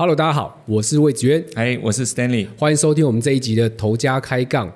Hello，大家好，我是魏子渊，哎，我是 Stanley，欢迎收听我们这一集的头家开杠。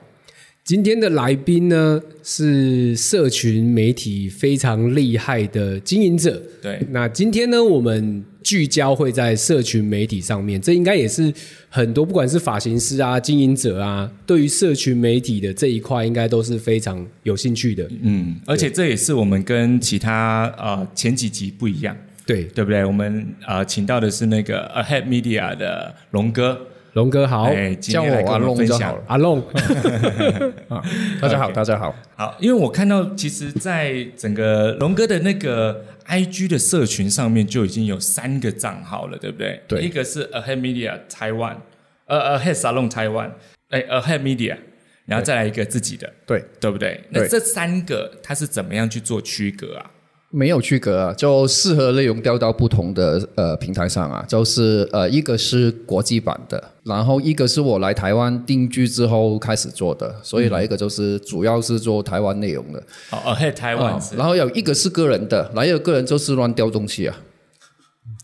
今天的来宾呢是社群媒体非常厉害的经营者。对，那今天呢，我们聚焦会在社群媒体上面，这应该也是很多不管是发型师啊、经营者啊，对于社群媒体的这一块，应该都是非常有兴趣的。嗯，而且这也是我们跟其他呃前几集不一样，对对不对？我们呃请到的是那个 Ahead Media 的龙哥。龙哥好，哎，叫我阿龙就好了。阿龙，大家好，大家好。好，因为我看到，其实，在整个龙哥的那个 IG 的社群上面，就已经有三个账号了，对不对？对。一个是 Ahead Media Taiwan，呃，Ahead Salon Taiwan，哎，Ahead Media，然后再来一个自己的，对，对不对？那这三个它是怎么样去做区隔啊？没有区隔啊，就适合内容调到不同的呃平台上啊，就是呃一个是国际版的，然后一个是我来台湾定居之后开始做的，所以来一个就是主要是做台湾内容的。哦，嘿，台湾。然后有一个是个人的，来一个个人就是乱调东西啊。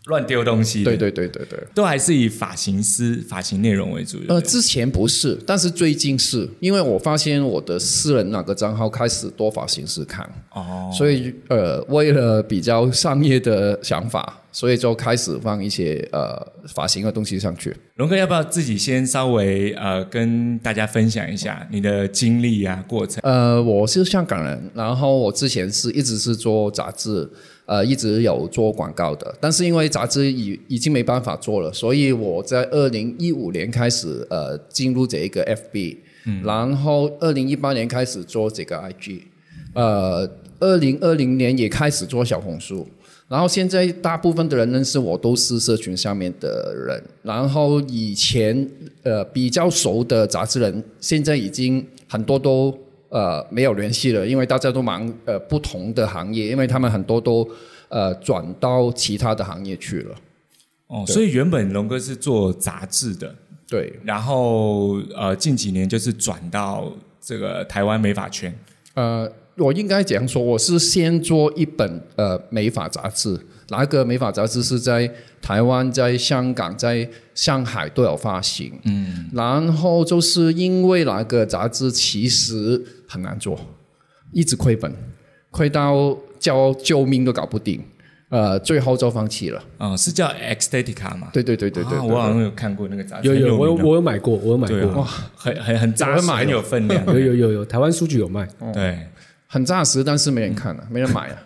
乱丢东西，对对对对对，都还是以发型师发型内容为主。呃，之前不是，但是最近是因为我发现我的私人那个账号开始多发型师看，哦，所以呃，为了比较商业的想法，所以就开始放一些呃发型的东西上去。龙哥，要不要自己先稍微呃跟大家分享一下你的经历啊过程？呃，我是香港人，然后我之前是一直是做杂志。呃，一直有做广告的，但是因为杂志已已经没办法做了，所以我在二零一五年开始呃进入这一个 FB，嗯，然后二零一八年开始做这个 IG，呃，二零二零年也开始做小红书，然后现在大部分的人认识我都是社群上面的人，然后以前呃比较熟的杂志人，现在已经很多都。呃，没有联系了，因为大家都忙呃不同的行业，因为他们很多都呃转到其他的行业去了。哦，所以原本龙哥是做杂志的，对，然后呃近几年就是转到这个台湾美发圈。呃，我应该这样说，我是先做一本呃美发杂志。哪个美发杂志是在台湾、在香港、在上海都有发行？嗯，然后就是因为那个杂志其实很难做，一直亏本，亏到叫救命都搞不定，呃，最后就放弃了。啊，是叫 Ecstatica 吗？对对对对对，我好像有看过那个杂志，有有我有我有买过，我有买过，哇，很很很扎实，很有分量，有有有有，台湾书局有卖，对，很扎实，但是没人看了，没人买啊。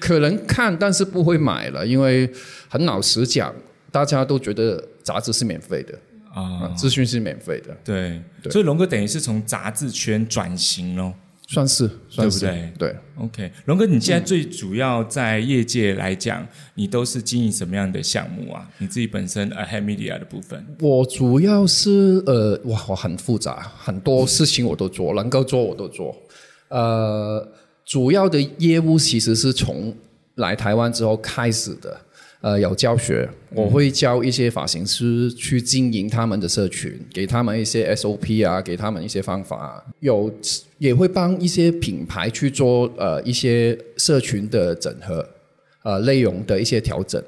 可能看，但是不会买了，因为很老实讲，大家都觉得杂志是免费的啊，资讯是免费的。对，所以龙哥等于是从杂志圈转型喽，算是，对不对？对，OK，龙哥，你现在最主要在业界来讲，你都是经营什么样的项目啊？你自己本身 Ahead Media 的部分，我主要是呃，哇，我很复杂，很多事情我都做，能够做我都做，呃。主要的业务其实是从来台湾之后开始的，呃，有教学，我会教一些发型师去经营他们的社群，给他们一些 SOP 啊，给他们一些方法，有也会帮一些品牌去做呃一些社群的整合，呃，内容的一些调整，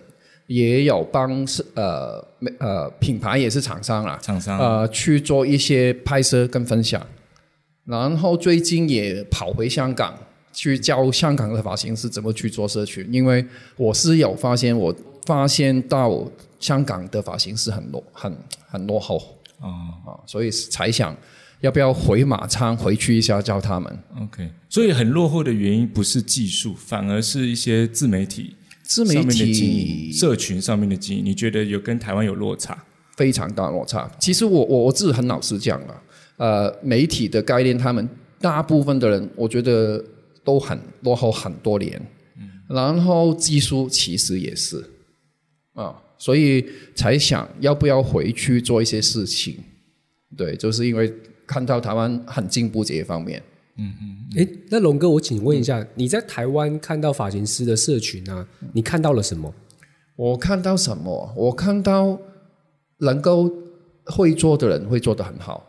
也有帮是呃呃品牌也是厂商啦，厂商呃去做一些拍摄跟分享，然后最近也跑回香港。去教香港的发型师怎么去做社群，因为我是有发现，我发现到香港的发型师很落很很落后啊啊，所以才想要不要回马仓回去一下教他们。OK，所以很落后的原因不是技术，反而是一些自媒体、自媒体社群上面的经营。你觉得有跟台湾有落差？非常大落差。其实我我我自己很老实讲了，呃，媒体的概念，他们大部分的人，我觉得。都很落后很多年，然后技术其实也是啊，所以才想要不要回去做一些事情，对，就是因为看到台湾很进步这一方面。嗯嗯，哎，那龙哥，我请问一下，你在台湾看到发型师的社群啊，你看到了什么？我看到什么？我看到能够会做的人会做得很好，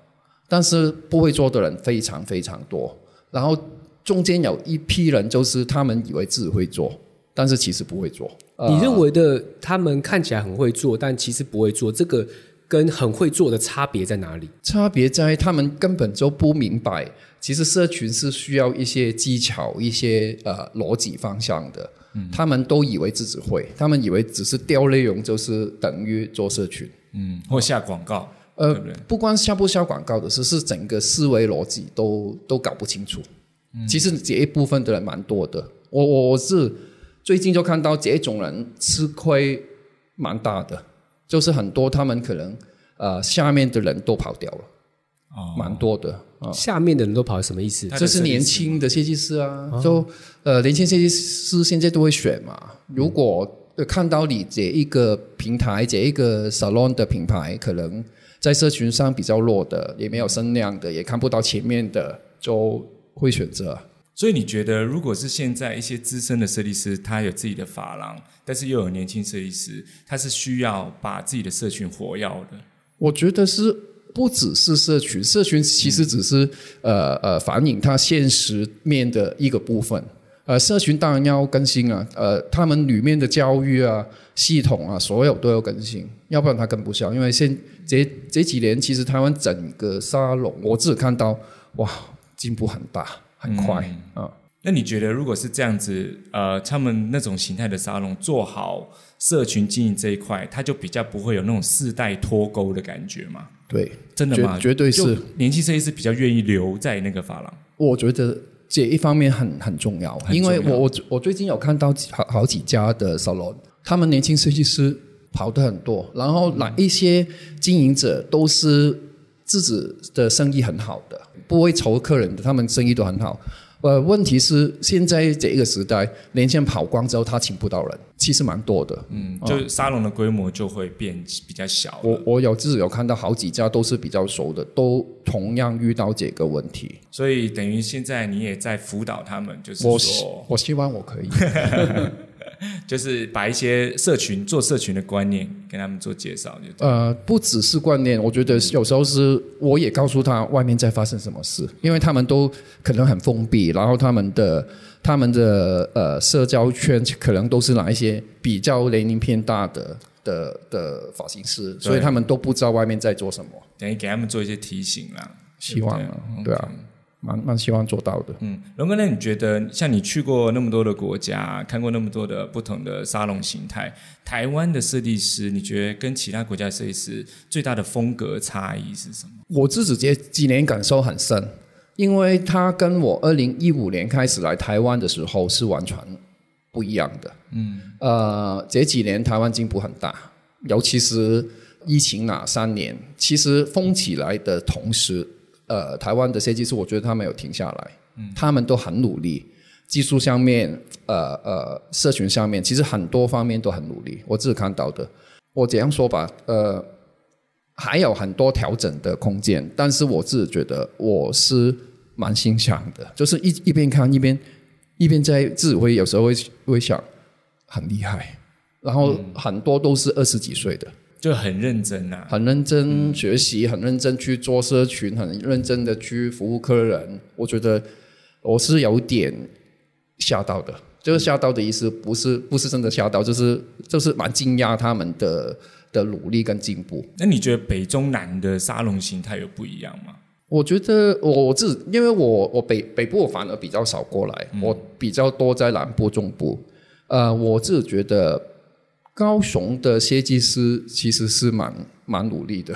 但是不会做的人非常非常多，然后。中间有一批人，就是他们以为自己会做，但是其实不会做。呃你认为的他们看起来很会做，但其实不会做，这个跟很会做的差别在哪里？差别在他们根本就不明白，其实社群是需要一些技巧、一些呃逻辑方向的。他们都以为自己会，他们以为只是调内容就是等于做社群。嗯，或下广告，呃对不对？不光下不下广告的事，是整个思维逻辑都都搞不清楚。其实这一部分的人蛮多的，我我我是最近就看到这种人吃亏蛮大的，就是很多他们可能呃下面的人都跑掉了，哦，蛮多的啊。下面的人都跑什么意思？他的这是年轻的设计师啊，就呃年轻设计师现在都会选嘛。如果呃看到你这一个平台、这一个 salon 的品牌，可能在社群上比较弱的，也没有声量的，也看不到前面的，就会选择。所以你觉得，如果是现在一些资深的设计师，他有自己的发廊，但是又有年轻设计师，他是需要把自己的社群活跃的。我觉得是不只是社群，社群其实只是、呃呃反映他现实面的一个部分。呃，社群当然要更新啊，呃，他们里面的教育啊、系统啊，所有都要更新，要不然它跟不上。因为现这这几年，其实台湾整个沙龙，我自己看到，哇，进步很大，很快啊。那你觉得，如果是这样子，呃，他们那种形态的沙龙做好社群经营这一块，它就比较不会有那种世代脱钩的感觉吗？对，真的吗？绝绝对是年轻设计师比较愿意留在那个发廊。我觉得这一方面很很重要，很重要因为我我我最近有看到好好几家的 salon，他们年轻设计师跑的很多，然后哪一些经营者都是自己的生意很好的，不会愁客人的，他们生意都很好。呃，问题是现在这一个时代，年轻人跑光之后，他请不到人，其实蛮多的。嗯，就沙龙的规模就会变比较小了。我我有自己有看到好几家都是比较熟的，都同样遇到这个问题。所以等于现在你也在辅导他们，就是说，我希望我可以。就是把一些社群做社群的观念跟他们做介绍，就呃，不只是观念，我觉得有时候是我也告诉他外面在发生什么事，因为他们都可能很封闭，然后他们的他们的呃社交圈可能都是哪一些比较年龄偏大的的的发型师，所以他们都不知道外面在做什么。等于给他们做一些提醒啦。希望啊，对啊，蛮蛮希望做到的。嗯，龙哥，那你觉得像你去过那么多的国家，看过那么多的不同的沙龙形态，台湾的设计师，你觉得跟其他国家的设计师最大的风格差异是什么？我自己这几年感受很深，因为他跟我二零一五年开始来台湾的时候是完全不一样的。嗯，呃，这几年台湾进步很大，尤其是疫情那三年，其实封起来的同时，呃，台湾的设计师，我觉得他们有停下来，嗯，他们都很努力。技术上面，呃呃，社群上面，其实很多方面都很努力。我自己看到的，我这样说吧，呃，还有很多调整的空间，但是我自己觉得我是蛮欣赏的，就是一一边看一边一边在自己会有时候会会想很厉害，然后很多都是二十几岁的，就很认真啊。很认真学习，很认真去做社群，很认真的去服务客人。我觉得我是有点吓到的，就是吓到的意思不是不是真的吓到，就是就是蛮惊讶他们的的努力跟进步。那你觉得北中南的沙龙形态有不一样吗？我觉得我我自因为我我北北部我反而比较少过来，我比较多在南部中部。呃，我自己觉得高雄的设计师其实是蛮蛮努力的，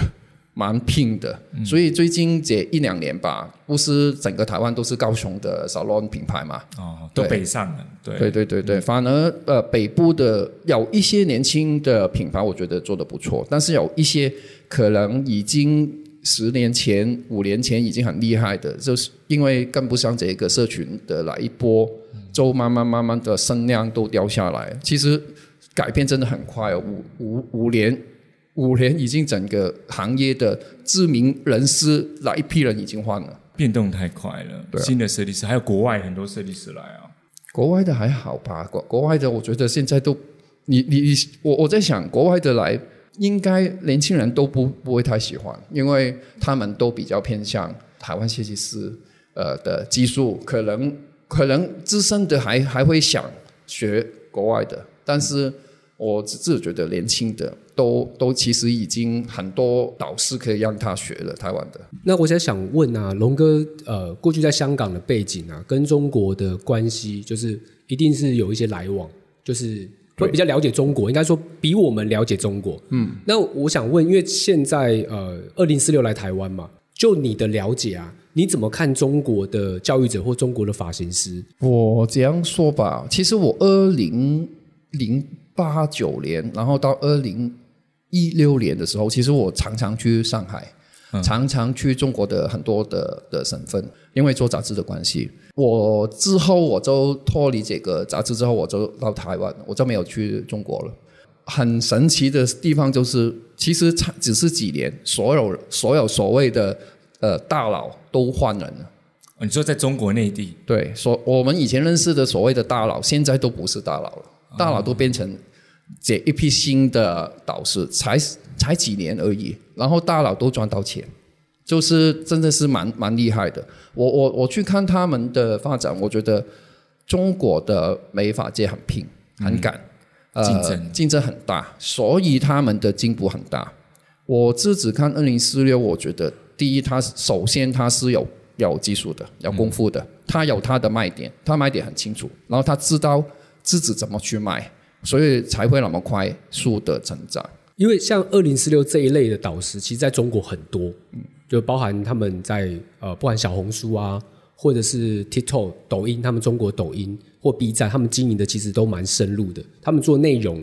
蛮拼的。所以最近这一两年吧，不是整个台湾都是高雄的 salon 品牌嘛？哦，都北上了，对对对对对，反而呃北部的有一些年轻的品牌，我觉得做的不错，但是有一些可能已经十年前、五年前已经很厉害的，就是因为跟不上这个社群的来一波，就慢慢慢慢的声量都掉下来。其实改变真的很快哦，五五五年。五年已经整个行业的知名人士来一批人已经换了，变动太快了。对啊新的设计师还有国外很多设计师来啊。国外的还好吧？国国外的，我觉得现在都，你你你，我我在想，国外的来，应该年轻人都不不会太喜欢，因为他们都比较偏向台湾设计师呃的技术，可能可能资深的还还会想学国外的，但是我自自觉得年轻的都都其实已经很多导师可以让他学了台湾的。那我想想问啊，龙哥，呃，过去在香港的背景啊，跟中国的关系，就是一定是有一些来往，就是会比较了解中国，应该说比我们了解中国。嗯，那我想问，因为现在呃，二零四六来台湾嘛，就你的了解啊，你怎么看中国的教育者或中国的发型师？我这样说吧，其实我二零零八九年，然后到二零一六年的时候，其实我常常去上海，常常去中国的很多的的省份，因为做杂志的关系。我之后我就脱离这个杂志之后，我就到台湾，我就没有去中国了。很神奇的地方就是，其实才只是几年，所有所有所谓的呃大佬都换人了。哦你说在中国内地，对，所我们以前认识的所谓的大佬，现在都不是大佬了，大佬都变成这一批新的导师，才才几年而已，然后大佬都赚到钱，就是真的是蛮蛮厉害的。我我我去看他们的发展，我觉得中国的美发界很拼，很赶，呃，竞争竞争很大，所以他们的进步很大。我自己看二零四六，我觉得第一，它首先它是有有技术的，有功夫的，它有它的卖点，它卖点很清楚，然后他知道自己怎么去卖，所以才会那么快速的成长。因为像二零四六这一类的导师，其实在中国很多，就包含他们在呃，不管小红书啊，或者是 TikTok、抖音，他们中国抖音或 B 站，他们经营的其实都蛮深入的。他们做内容，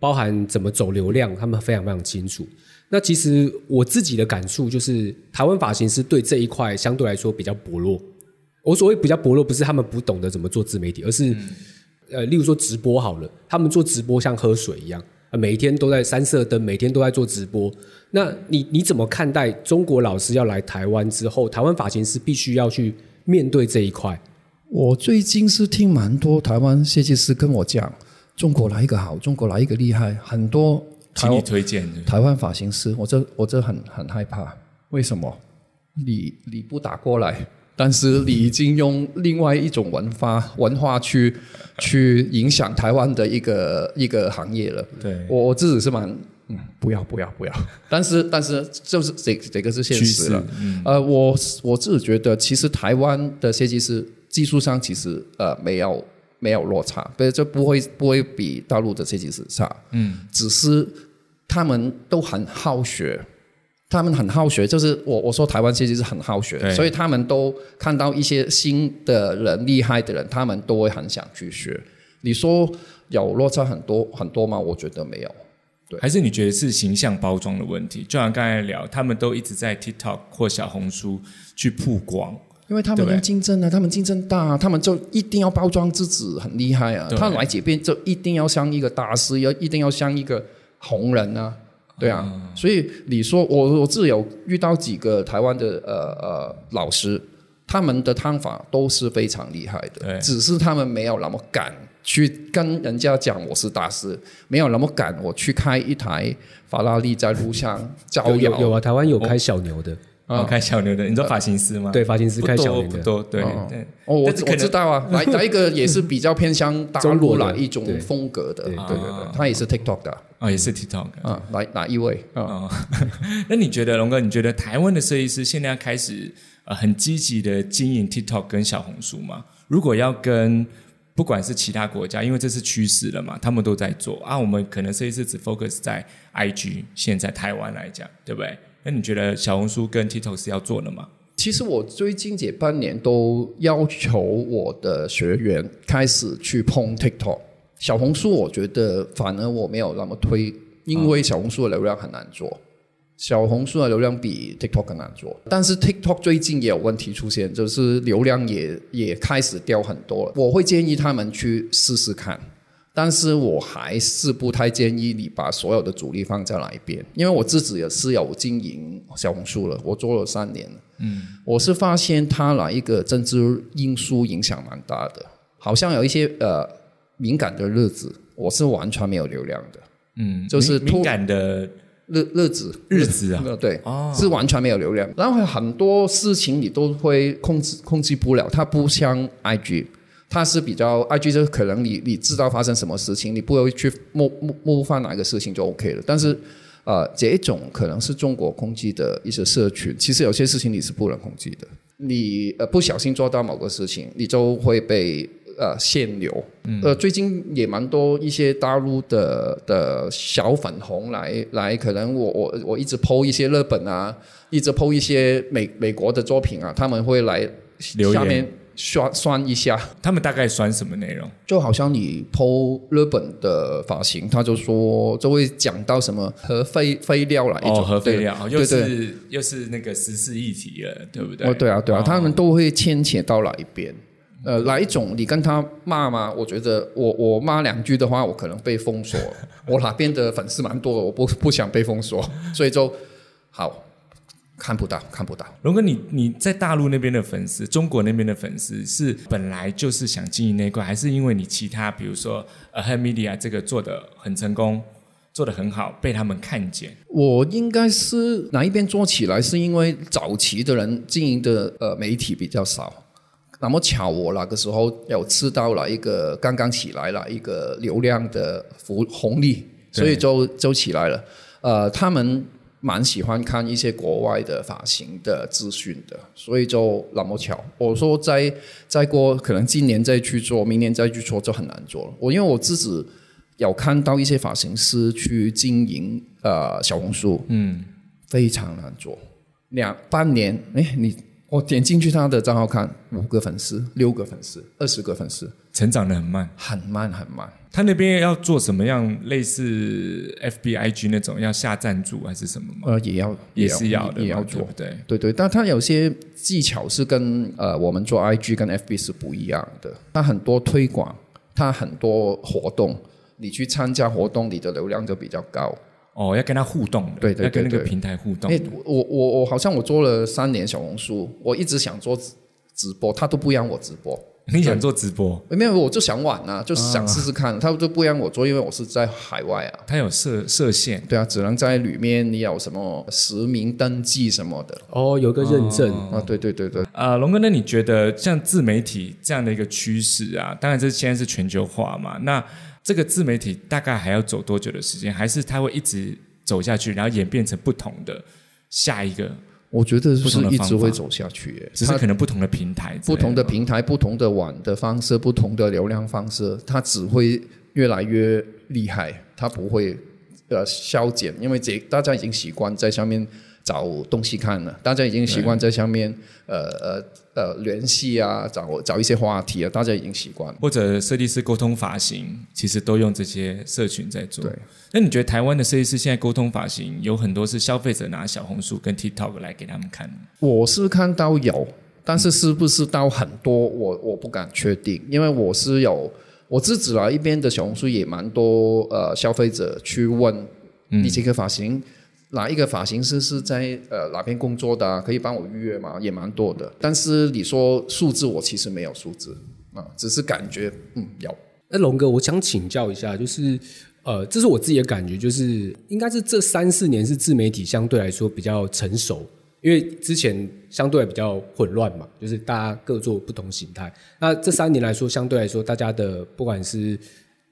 包含怎么走流量，他们非常非常清楚。那其实我自己的感触就是，台湾发型师对这一块相对来说比较薄弱。我所谓比较薄弱，不是他们不懂得怎么做自媒体，而是、呃，例如说直播好了，他们做直播像喝水一样，呃每一天都在三色灯，每天都在做直播。那你你怎么看待中国老师要来台湾之后，台湾发型师必须要去面对这一块？我最近是听蛮多台湾设计师跟我讲，中国哪一个好，中国哪一个厉害，很多台请你推荐。台湾发型师，我这我这很很害怕，为什么？你你不打过来，但是你已经用另外一种文化文化去去影响台湾的一个一个行业了。对我我自己是蛮嗯，不要不要不要，但是但是就是这这个是现实了。呃，我我自己觉得，其实台湾的设计师技术上其实呃没有没有落差，不是这不会不会比大陆的设计师差。嗯，只是他们都很好学。他们很好学，就是我我说台湾其实是很好学，所以他们都看到一些新的人、厉害的人，他们都会很想去学。你说有落差很多很多吗？我觉得没有。对还是你觉得是形象包装的问题？就像刚才聊，他们都一直在 TikTok 或小红书去曝光，因为他们对要竞争啊，他们竞争大、啊，他们就一定要包装自己很厉害啊。对他来这边就一定要像一个大师，要一定要像一个红人啊，对啊。嗯所以你说我我自有遇到几个台湾的呃呃老师，他们的汤法都是非常厉害对的，只是他们没有那么敢去跟人家讲我是大师，没有那么敢我去开一台法拉利在路上招摇。有啊，台湾有开小牛的，哦，开小牛的，你知道发型师吗？对，发型师不开小牛的。多不多，对哦对。哦，我我知道啊，哪哪一个也是比较偏向大陆中国的哪一种对风格的，对对对他也是 TikTok 的啊，也是 TikTok。啊，哪哪一位啊？哦，那你觉得龙哥？你觉得台湾的设计师现在要开始呃很积极的经营 TikTok 跟小红书吗？如果要跟不管是其他国家，因为这是趋势了嘛，他们都在做啊，我们可能设计师只 focus 在 IG，现在台湾来讲，对不对？那你觉得小红书跟 TikTok 是要做的吗？其实我最近这半年都要求我的学员开始去碰 TikTok、小红书，我觉得反而我没有那么推，因为小红书的流量很难做。小红书的流量比 TikTok 更难做，但是 TikTok 最近也有问题出现，就是流量也也开始掉很多了。我会建议他们去试试看，但是我还是不太建议你把所有的主力放在哪一边，因为我自己也是有经营小红书了，我做了三年了。嗯，我是发现它哪一个政治因素影响蛮大的，好像有一些呃敏感的日子，我是完全没有流量的。嗯，就是突敏敏感的日日子日子啊，呃，对，哦是完全没有流量。然后很多事情你都会控制控制不了，它不像 IG，它是比较 IG 就可能你你知道发生什么事情，你不会去冒冒冒犯哪个事情就 OK 了。但是呃，这一种可能是中国控制的一些社群，其实有些事情你是不能控制的。你呃不小心做到某个事情，你就会被呃限流。呃，最近也蛮多一些大陆的的小粉红来来，可能我我我一直 PO 一些日本啊，一直 PO 一些美美国的作品啊，他们会来留言下面刷酸一下。他们大概酸什么内容？就好像你 PO 日本的发型，他就说就会讲到什么核废废料啦，一种哦，核废料又是又是那个时事议题了，对不对？哦，对啊，对啊，哦他们都会牵扯到哪一边？呃，哪一种你跟他骂吗？我觉得我我骂两句的话，我可能被封锁。我哪边的粉丝蛮多的，我不不想被封锁，所以就好看不到，看不到。龙哥，你你在大陆那边的粉丝，中国那边的粉丝是本来就是想经营那一块，还是因为你其他，比如说呃 h e Media 这个做的很成功，做的很好，被他们看见？我应该是哪一边做起来，是因为早期的人经营的呃媒体比较少。那么巧，我那个时候有吃到了一个刚刚起来了一个流量的福红利，所以就就起来了。呃，他们蛮喜欢看一些国外的发型的资讯的，所以就那么巧。我说再再过可能今年再去做，明年再去做就很难做了。我因为我自己有看到一些发型师去经营呃小红书，嗯，非常难做。两半年，哎，你我点进去他的账号看，五个粉丝、六个粉丝、二十个粉丝，成长的很慢。很慢很慢。他那边要做什么样类似 FBIG 那种要下赞助还是什么吗？呃，也要也是要也要做对不。对？对对，但他有些技巧是跟呃我们做 IG 跟 FB 是不一样的。他很多推广，他很多活动，你去参加活动，你的流量就比较高。哦，要跟他互动对，对对要跟那个平台互动哎。，我我我好像我做了三年小红书，我一直想做直直播，他都不让我直播。你想做直播，没有，我就想玩啊，就是想试试看，他就不让我做，因为我是在海外啊。他有设设限，对啊，只能在里面你有什么实名登记什么的哦，有个认证，啊。对对对对，呃，龙哥，那你觉得像自媒体这样的一个趋势啊，当然这现在是全球化嘛，那这个自媒体大概还要走多久的时间？还是它会一直走下去，然后演变成不同的下一个，我觉得是一直会走下去耶。只是它可能不同的平台不同的平台、不同的网的方式、不同的流量方式，它只会越来越厉害，它不会呃消减，因为这大家已经习惯在上面找东西看了，大家已经习惯在上面呃呃呃联系啊，找找一些话题啊，大家已经习惯了。或者设计师沟通发型，其实都用这些社群在做。对，那你觉得台湾的设计师现在沟通发型有很多是消费者拿小红书跟 TikTok 来给他们看？我是看到有，但是是不是到很多，我我不敢确定，因为我是有我自己啦，一边的小红书也蛮多呃消费者去问，你这个发型。哪一个发型师是在呃哪边工作的、啊？可以帮我预约吗？也蛮多的。但是你说数字，我其实没有数字啊，只是感觉嗯有。那龙哥，我想请教一下，就是呃，这是我自己的感觉，就是应该是这三四年是自媒体相对来说比较成熟，因为之前相对比较混乱嘛，就是大家各做不同形态。那这三年来说，相对来说，大家的不管是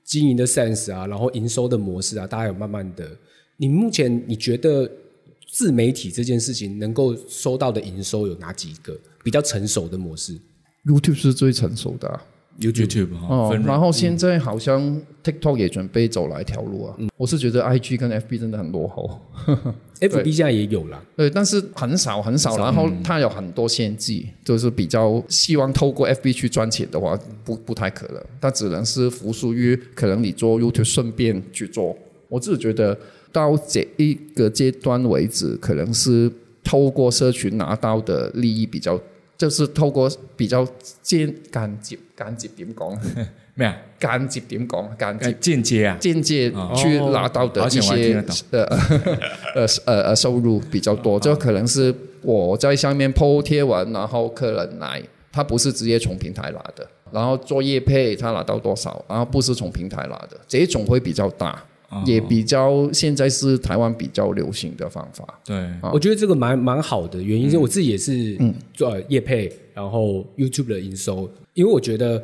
经营的 sense 啊，然后营收的模式啊，大家有慢慢的。你目前你觉得自媒体这件事情能够收到的营收有哪几个比较成熟的模式 YouTube 是最成熟的、啊、YouTube 哈、哦然后现在好像 TikTok 也准备走哪一条路啊？我是觉得 IG 跟 FB 真的很落后。FB 现在也有了，对，但是很少很少，然后它有很多限制，就是比较希望透过 FB 去赚钱的话，不不太可能，它只能是服输于可能你做 YouTube 顺便去做。我自己觉得到这一个阶段为止，可能是透过社群拿到的利益比较，就是透过比较间間接間接點講？咩啊？間接點講？間呃接。间接啊，间接去拿到的一些呃 呃呃呃收入比较多，就可能是我在上面 PO 贴文，然后客人来，他不是直接从平台拿的，然后做业配他拿到多少，然后不是从平台拿的，这一种会比较大，也比较现在是台湾比较流行的方法。对，我觉得这个蛮蛮好的，原因是我自己也是做业配，然后 YouTube 的营收，因为我觉得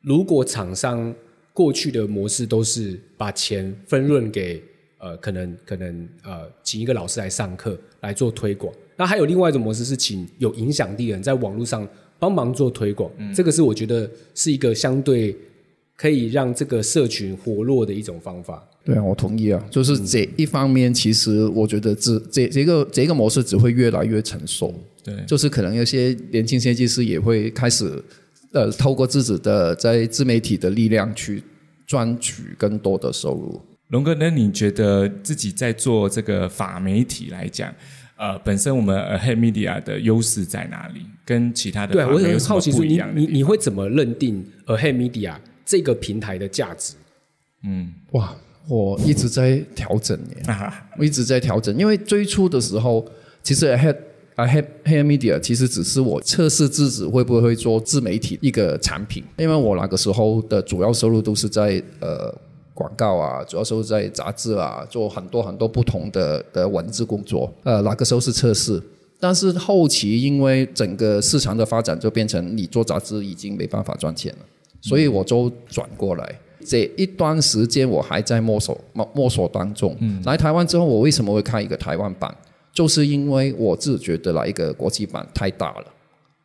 如果厂商过去的模式都是把钱分润给呃，可能可能呃，请一个老师来上课来做推广。那还有另外一种模式是请有影响力的人在网络上帮忙做推广，这个是我觉得是一个相对可以让这个社群活络的一种方法。对啊，我同意啊。就是这一方面，其实我觉得这这这个这个模式只会越来越成熟。对，就是可能有些年轻设计师也会开始呃，透过自己的在自媒体的力量去赚取更多的收入。龙哥，那你觉得自己在做这个法媒体来讲，呃，本身我们 Ahead Media 的优势在哪里？跟其他的对，我很好奇说，你你你会怎么认定 Ahead Media 这个平台的价值？嗯哇，我一直在调整耶。啊，我一直在调整，因为最初的时候，其实 I had I had Hair Media 其实只是我测试自己会不会做自媒体一个产品，因为我那个时候的主要收入都是在呃广告啊，主要收入在杂志啊，做很多很多不同的的文字工作，呃，那个时候是测试。但是后期因为整个市场的发展，就变成你做杂志已经没办法赚钱了，所以我就转过来。这一段时间我还在摸索摸摸索当中。来台湾之后，我为什么会开一个台湾版？就是因为我自己觉得来一个国际版太大了，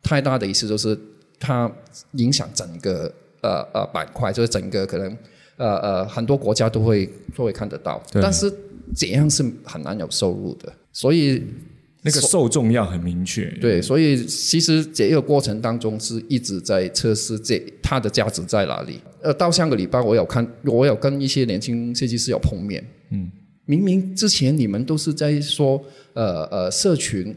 太大的意思就是它影响整个呃呃板块，就是整个可能呃呃很多国家都会都会看得到，但是这样是很难有收入的，所以那个受众要很明确。对，所以其实这个过程当中是一直在测试这它的价值在哪里。呃，到上个礼拜我有看，我有跟一些年轻设计师有碰面。嗯，明明之前你们都是在说，呃呃，社群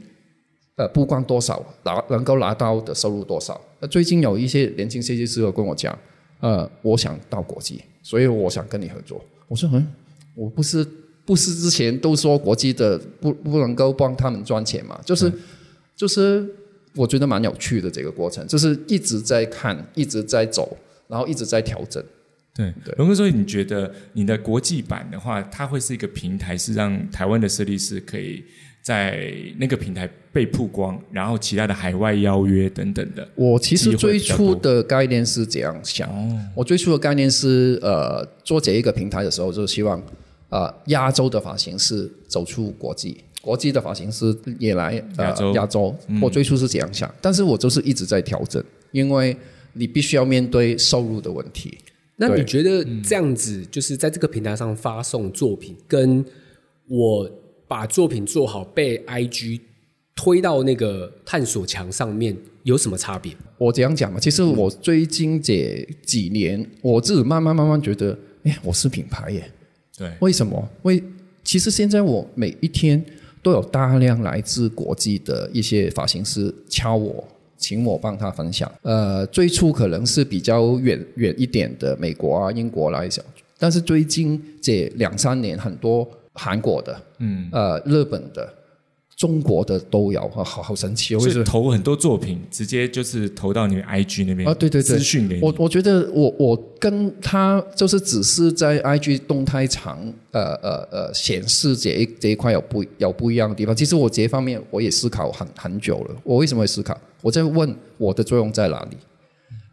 呃曝光多少，拿能够拿到的收入多少。呃，最近有一些年轻设计师有跟我讲，呃，我想到国际，所以我想跟你合作。我说，嗯，我不是不是之前都说国际的不不能够帮他们赚钱嘛？就是、就是我觉得蛮有趣的这个过程，就是一直在看，一直在走，然后一直在调整。对，龙哥，所以你觉得你的国际版的话，它会是一个平台，是让台湾的设计师可以在那个平台被曝光，然后其他的海外邀约等等的。我其实最初的概念是这样想，我最初的概念是呃做这一个平台的时候，就是希望呃亚洲的发型师走出国际，国际的发型师也来呃亚洲亚洲。我最初是这样想，但是我就是一直在调整，因为你必须要面对收入的问题。那你觉得这样子，就是在这个平台上发送作品，跟我把作品做好被 IG 推到那个探索墙上面有什么差别？我这样讲嘛，其实我最近这几年，我自己慢慢慢慢觉得，哎，我是品牌耶。对，为什么？为其实现在我每一天都有大量来自国际的一些发型师敲我，请我帮他分享。呃，最初可能是比较远远一点的美国啊、英国来讲，但是最近这两三年，很多韩国的、嗯，呃日本的、中国的都有，好好好神奇哦！为什么？所以投很多作品，直接就是投到你们 IG 那边啊，对对对，资讯给你。我我觉得我我跟他就是只是在 IG 动态场呃呃呃显示这一这一块有不有不一样的地方。其实我这一方面我也思考很很久了。我为什么会思考？我在问我的作用在哪里？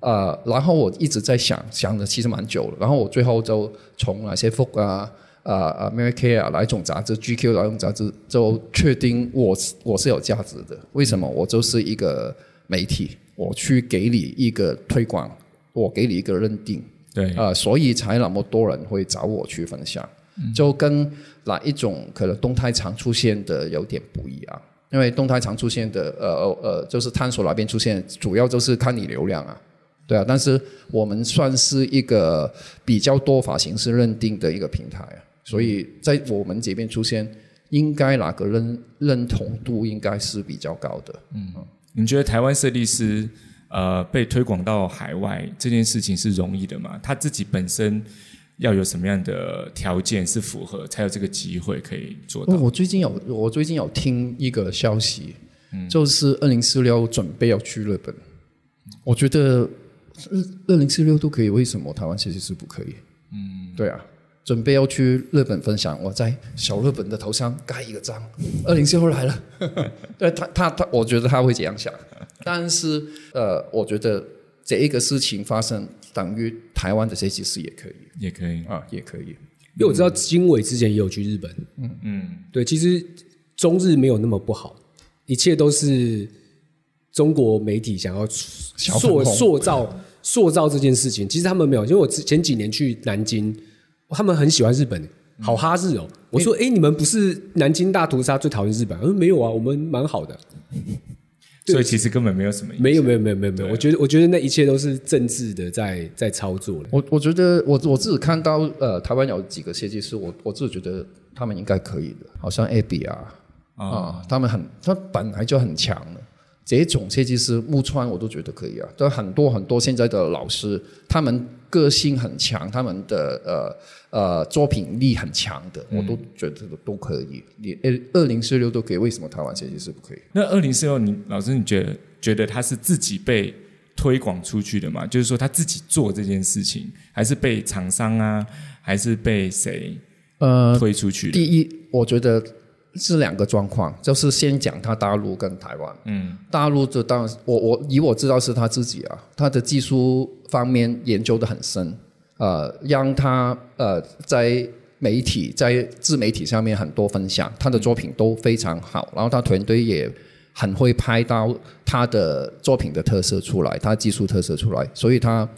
呃，然后我一直在想，想的其实蛮久了。然后我最后就从哪些 Vogue 啊、呃呃 Mary Kay 啊哪一种杂志、GQ 哪一种杂志，就确定我是我是有价值的。为什么？我就是一个媒体，我去给你一个推广，我给你一个认定，对，呃，所以才那么多人会找我去分享，就跟哪一种可能动态常出现的有点不一样。因为动态常出现的，呃呃呃，就是探索哪边出现，主要就是看你流量啊，对啊。但是我们算是一个比较多法形式认定的一个平台啊，所以在我们这边出现，应该哪个认认同度应该是比较高的。嗯你觉得台湾设计师呃被推广到海外这件事情是容易的吗？他自己本身要有什么样的条件是符合，才有这个机会可以做到？哦我最近有我最近有听一个消息，就是二零四六准备要去日本。我觉得二零四六都可以，为什么台湾设计师不可以？嗯，对啊，准备要去日本分享，我在小日本的头上盖一个章，二零四六来了。对他他他，我觉得他会这样想，但是呃，我觉得这一个事情发生，等于台湾的设计师也可以也可以。啊，也可以。因为我知道经纬之前也有去日本，嗯嗯，对，其实中日没有那么不好，一切都是中国媒体想要塑塑造塑造这件事情。其实他们没有，因为我之前几年去南京，他们很喜欢日本，好哈日哦。我说，哎，你们不是南京大屠杀最讨厌日本？他说没有啊，我们蛮好的。所以其实根本没有什么没有没有没有没有没有，我觉得我觉得那一切都是政治的在在操作了。我我觉得我我自己看到呃，台湾有几个设计师，我我自己觉得他们应该可以的，好像 AB 啊啊，他们很他本来就很强了。这种设计师木川我都觉得可以啊，但很多很多现在的老师，他们个性很强，他们的呃呃作品力很强的，我都觉得都可以。你二二零四六都可以，为什么台湾设计师不可以？那二零四六，你老师你觉得觉得他是自己被推广出去的吗？就是说他自己做这件事情，还是被厂商啊，还是被谁呃，推出去的？第一，我觉得是两个状况，就是先讲他大陆跟台湾。嗯，大陆就当，我我以我知道是他自己啊，他的技术方面研究的很深，呃，让他呃在媒体在自媒体上面很多分享，他的作品都非常好，然后他团队也很会拍到他的作品的特色出来，他技术特色出来，所以他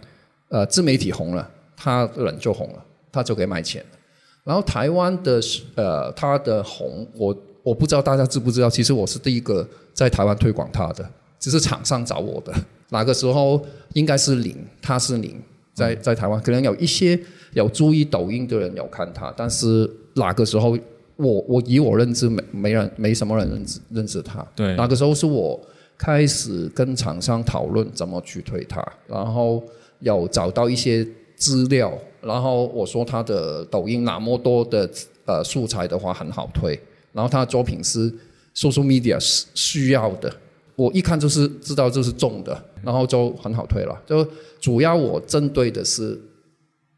呃自媒体红了，他人就红了，他就可以卖钱了。然后台湾的呃，它的红，我我不知道大家知不知道，其实我是第一个在台湾推广它的，只是厂商找我的。哪个时候应该是零，它是零，在在台湾可能有一些有注意抖音的人有看它，但是哪个时候我我以我认知没没人没什么人认知认识它。对哪个时候是我开始跟厂商讨论怎么去推它，然后有找到一些资料，然后我说他的抖音那么多的呃素材的话很好推，然后他的作品是 social media 需要的，我一看就是知道这是中的，然后就很好推了。就主要我针对的是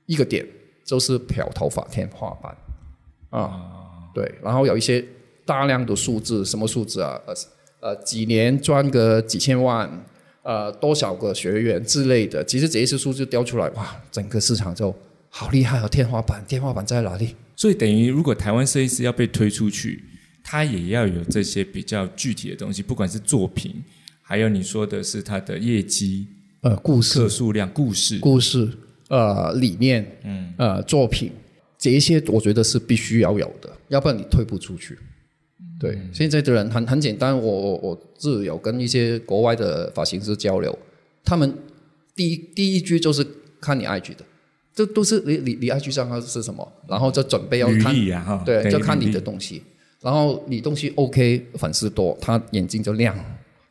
一个点，就是漂头发天花板啊，对，然后有一些大量的数字，什么数字啊？呃呃，几年赚个几千万，呃，多少个学员之类的，其实这一些数字调出来，哇，整个市场就好厉害哦！天花板，天花板在哪里？所以等于如果台湾设计师要被推出去，他也要有这些比较具体的东西，不管是作品，还有你说的是他的业绩、呃，故事客数量、故事。故事，呃，理念，嗯，呃，作品，这一些我觉得是必须要有的，要不然你推不出去。对，现在的人很很简单，我我我自有跟一些国外的发型师交流，他们第一第一句就是看你 IG 的，这都是你你你 IG 上号是什么，然后就准备要履看，对，就看你的东西，然后你东西 OK，粉丝多，他眼睛就亮，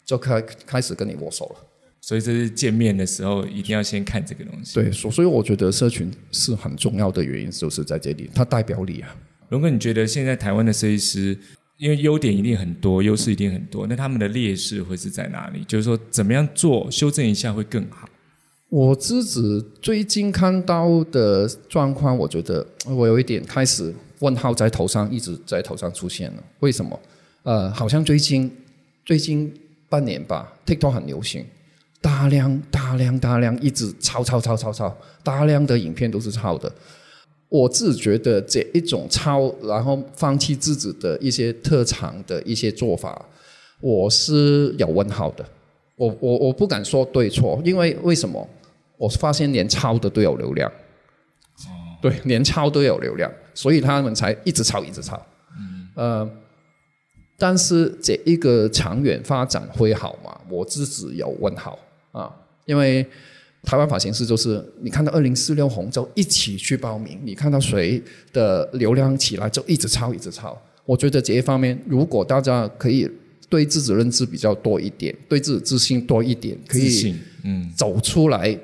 就开开始跟你握手了。所以这是见面的时候一定要先看这个东西。对，所所以我觉得社群是很重要的原因，就是在这里，它代表你啊。龙哥，你觉得现在台湾的设计师，因为优点一定很多，优势一定很多，那他们的劣势会是在哪里？就是说，怎么样做修正一下会更好？我自己最近看到的状况，我觉得我有一点开始问号在头上，一直在头上出现了。为什么？呃，好像最近最近半年吧，TikTok 很流行，大量大量大量一直抄抄抄抄抄，大量的影片都是抄的。我自觉得这一种超，然后放弃自己的一些特长的一些做法，我是有问号的。我我我不敢说对错，因为为什么？我发现连抄的都有流量，对，连抄都有流量，所以他们才一直抄一直抄。呃，但是这一个长远发展会好吗？我自己有问号啊，因为台湾法形式就是你看到二零四六红就一起去报名，你看到谁的流量起来就一直抄一直抄。我觉得这一方面，如果大家可以对自己认知比较多一点，对自己自信多一点，可以嗯，走出来，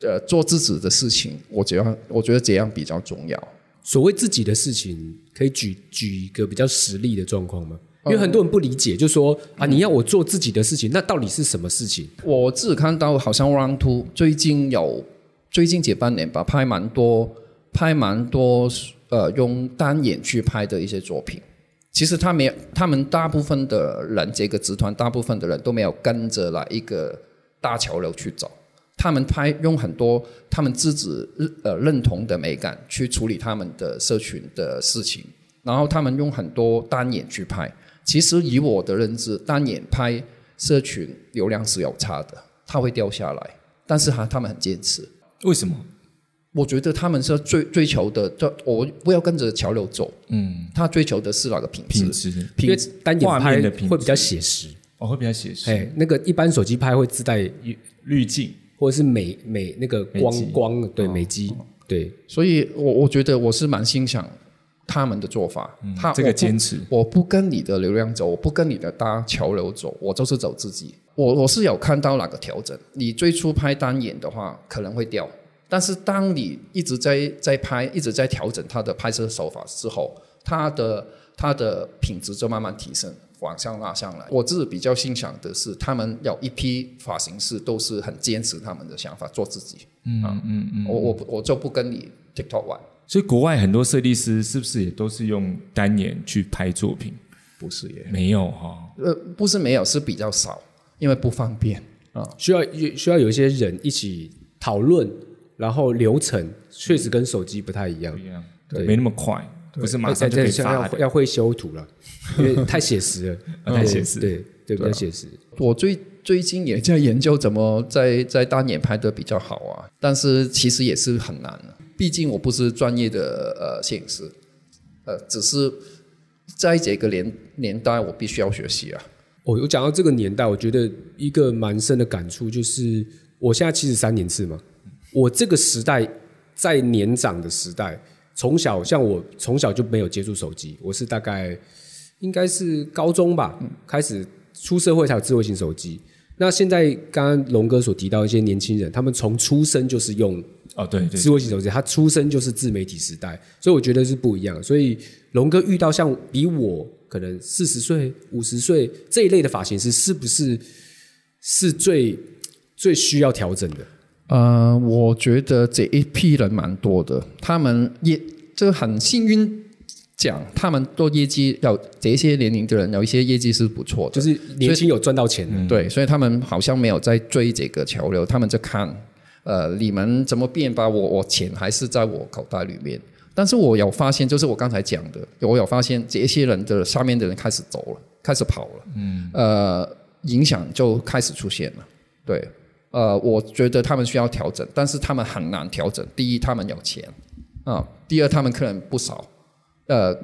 呃，做自己的事情，我觉得我觉得这样比较重要。所谓自己的事情，可以举举一个比较实例的状况吗？因为很多人不理解，就说啊，你要我做自己的事情，那到底是什么事情？我自己看到好像 Round Two 最近有最近这半年吧，拍蛮多拍蛮多呃用单眼去拍的一些作品。其实他没有，他们大部分的人这个集团大部分的人都没有跟着来一个大潮流去走，他们拍用很多他们自己呃认同的美感去处理他们的社群的事情，然后他们用很多单眼去拍。其实以我的认知，单眼拍社群流量是有差的，它会掉下来。但是哈，他们很坚持。为什么？我觉得他们是追追求的，这我不要跟着潮流走。嗯，他追求的是哪个品质？品质因为单眼拍的品质会比较写实，哦，会比较写实，哎，那个一般手机拍会自带滤镜。或者是美美那个光光对美肌对，所以我我觉得我是蛮欣赏他们的做法。他这个坚持我不跟你的流量走，我不跟你的搭潮流走，我就是走自己。我我是有看到哪个调整。你最初拍单眼的话可能会掉，但是当你一直在在拍，一直在调整它的拍摄手法之后，它的它的品质就慢慢提升，往上拉上来。我自己比较欣赏的是，他们有一批发型师都是很坚持他们的想法，做自己。嗯嗯嗯。我我我就不跟你 TikTok 玩，所以国外很多设计师是不是也都是用单眼去拍作品？不是耶。没有哈、呃，不是没有，是比较少，因为不方便啊。需要需要有一些人一起讨论，然后流程确实跟手机不太一样不，一样，对没那么快，不是马上就可以再发。要要会修图了，因为太写实了，啊太写实对对，比较写实。我最最近也在研究怎么在在单眼拍的比较好啊，但是其实也是很难的，毕竟我不是专业的呃摄影师，呃，只是在这个年年代我必须要学习啊。我我讲到这个年代，我觉得一个蛮深的感触就是，我现在七十三年次嘛，我这个时代在年长的时代，从小像我从小就没有接触手机，我是大概应该是高中吧，开始出社会才有智慧型手机。那现在刚刚龙哥所提到一些年轻人，他们从出生就是用哦，对对智慧型手机，他出生就是自媒体时代，所以我觉得是不一样。所以龙哥遇到像比我可能四十岁、五十岁这一类的发型师，是不是是最最需要调整的？呃，我觉得这一批人蛮多的，他们业这很幸运讲，他们做业绩有这些年龄的人有一些业绩是不错的，就是年轻有赚到钱的，对，所以他们好像没有在追这个潮流，他们在看，呃，你们怎么变吧？我我钱还是在我口袋里面。但是我有发现，就是我刚才讲的，我有发现这些人的下面的人开始走了，开始跑了，嗯，呃，影响就开始出现了。对，呃，我觉得他们需要调整，但是他们很难调整。第一，他们有钱啊；第二，他们客人不少。呃，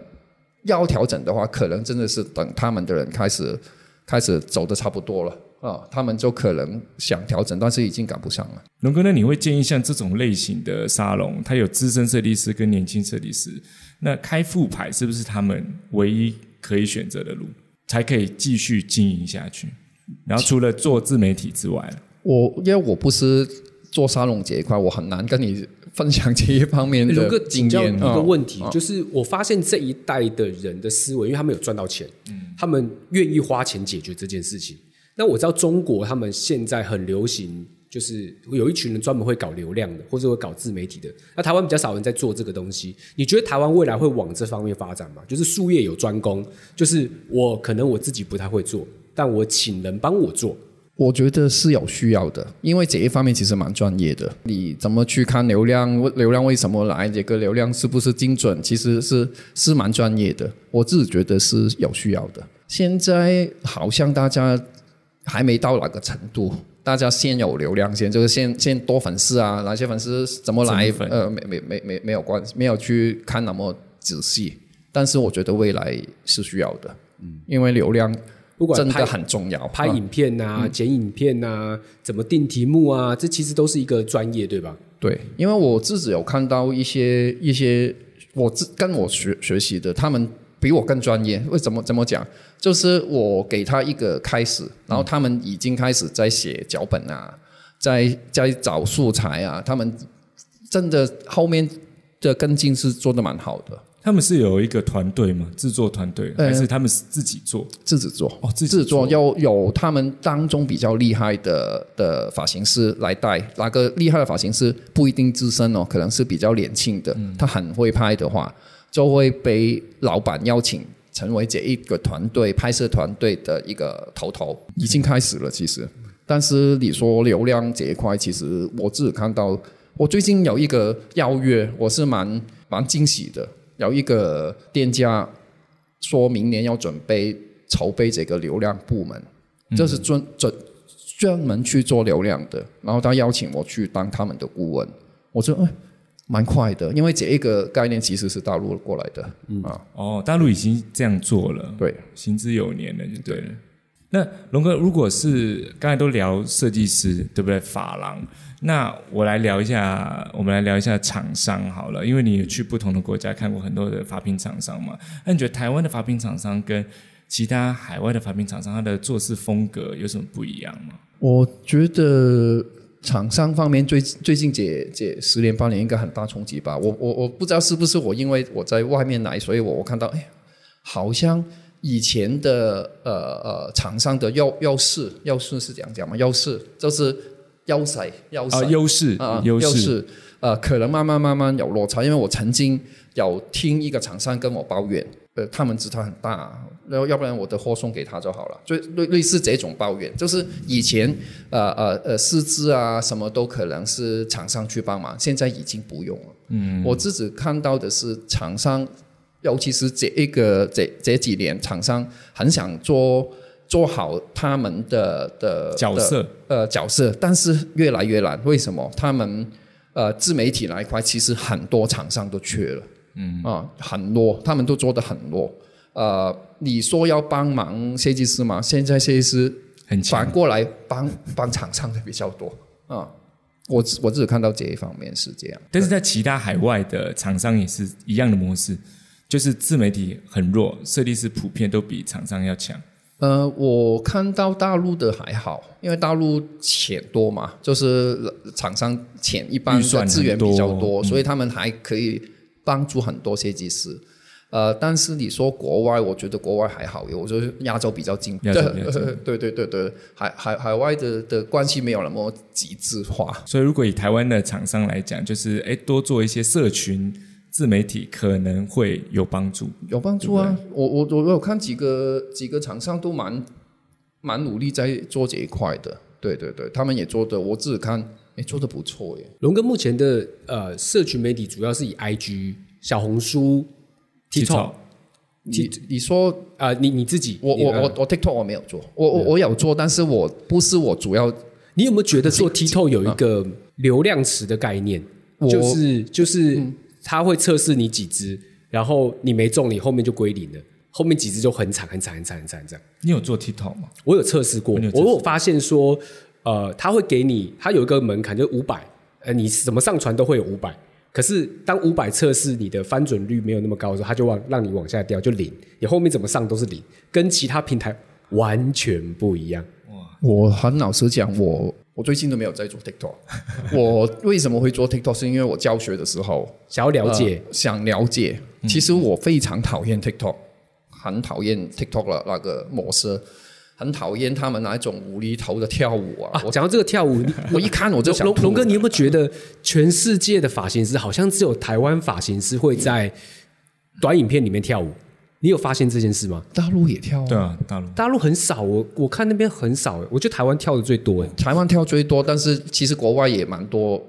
要调整的话，可能真的是等他们的人开始开始走的差不多了啊，他们就可能想调整，但是已经赶不上了。龙哥，那你会建议像这种类型的沙龙，它有资深设计师跟年轻设计师，那开副牌是不是他们唯一可以选择的路，才可以继续经营下去？然后除了做自媒体之外，我因为我不是做沙龙这一块，我很难跟你分享这一方面龙哥的经验。请教一个啊问题，啊就是我发现这一代的人的思维，因为他们有赚到钱，他们愿意花钱解决这件事情。那我知道中国他们现在很流行，就是有一群人专门会搞流量的，或者会搞自媒体的。那台湾比较少人在做这个东西。你觉得台湾未来会往这方面发展吗？就是术业有专攻，就是我可能我自己不太会做，但我请人帮我做。我觉得是有需要的，因为这一方面其实蛮专业的。你怎么去看流量？流量为什么来？这个流量是不是精准？其实是是蛮专业的。我自己觉得是有需要的。现在好像大家还没到哪个程度，大家先有流量先，就是先先多粉丝啊，哪些粉丝怎么来呃，没没没没没有关系，没有去看那么仔细。但是我觉得未来是需要的，嗯，因为流量不管拍真的很重要。啊拍影片啊、剪影片啊、怎么定题目啊，这其实都是一个专业，对吧？对，因为我自己有看到一些一些我自跟我学学习的，他们比我更专业。为什么怎么讲？就是我给他一个开始，然后他们已经开始在写脚本啊，在在找素材啊，他们真的后面的跟进是做的蛮好的，他们是有一个团队吗？制作团队呃还是他们是自己做？自己做。哦，自己制作要有他们当中比较厉害的的发型师来带，哪个厉害的发型师不一定资深哦，可能是比较年轻的，他很会拍的话，就会被老板邀请成为这一个团队拍摄团队的一个头头，已经开始了。其实但是你说流量这一块，其实我自己看到，我最近有一个邀约，我是蛮蛮惊喜的。有一个店家说明年要准备筹备这个流量部门，这是专专专门去做流量的。然后他邀请我去当他们的顾问，我说哎，蛮快的，因为这一个概念其实是大陆过来的，啊，哦，大陆已经这样做了，对，行之有年了，就对了。那龙哥，如果是刚才都聊设计师，对不对？发廊，那我来聊一下，我们来聊一下厂商好了，因为你去不同的国家看过很多的发品厂商嘛，那你觉得台湾的发品厂商跟其他海外的发品厂商，它的做事风格有什么不一样吗？我觉得厂商方面最最近这这十年八年应该很大冲击吧。我我我不知道是不是我因为我在外面来，所以我我看到哎，好像。以前的呃呃厂商的优优势，优势是这样讲吗？优势就是优势，优势，优势啊，优势。呃，可能慢慢慢慢有落差，因为我曾经有听一个厂商跟我抱怨，呃，他们集团很大，然后要不然我的货送给他就好了。就类类似这种抱怨，就是以前呃呃呃师资啊什么都可能是厂商去帮忙，现在已经不用了。嗯，我自己看到的是厂商。尤其是这一个这这几年，厂商很想做做好他们的的角色，呃角色，但是越来越难。为什么？他们呃自媒体那一块，其实很多厂商都缺了，嗯啊，很多他们都做的很弱。呃，你说要帮忙设计师嘛？现在设计师很反过来帮 帮厂商的比较多啊。我我自己看到这一方面是这样，但是在其他海外的厂商也是一样的模式。就是自媒体很弱，设计师普遍都比厂商要强。呃，我看到大陆的还好，因为大陆钱多嘛，就是厂商钱一般资源比较多，所以他们还可以帮助很多设计师。呃，但是你说国外，我觉得国外还好，我觉得亚洲比较近。对对对对对，海海海外的的关系没有那么极致化。所以如果以台湾的厂商来讲，就是哎，多做一些社群。自媒体可能会有帮助，有帮助啊！我我我有看几个几个厂商都蛮蛮努力在做这一块的，对对对，他们也做的，我自己看，哎，做的不错耶。龙哥目前的呃社群媒体主要是以 IG、小红书、TikTok，你你说啊，你你自己，我我我我 TikTok 我没有做，我我我有做，但是我不是我主要。你有没有觉得做 TikTok 有一个流量池的概念？就是就是。他会测试你几只，然后你没中，你后面就归零了。后面几只就很惨，很惨，很惨，很惨这样。你有做 TikTok 吗？我有测试过，我有发现说，呃，他会给你，他有一个门槛，就五百，呃，你怎么上传都会有五百。可是当五百测试你的翻准率没有那么高的时候，他就往让你往下掉，就零。你后面怎么上都是零，跟其他平台完全不一样。哇！我很老实讲，我。我最近都没有在做 TikTok。我为什么会做 TikTok？是因为我教学的时候 想要了解，想了解。其实我非常讨厌 TikTok，很讨厌 TikTok 的那个模式，很讨厌他们那一种无厘头的跳舞啊。我讲到这个跳舞，我一看我就想，龙龙哥，你有没有觉得全世界的发型师好像只有台湾发型师会在短影片里面跳舞？你有发现这件事吗？大陆也跳，对啊，大陆大陆很少，我我看那边很少，我觉得台湾跳的最多，台湾跳最多，但是其实国外也蛮多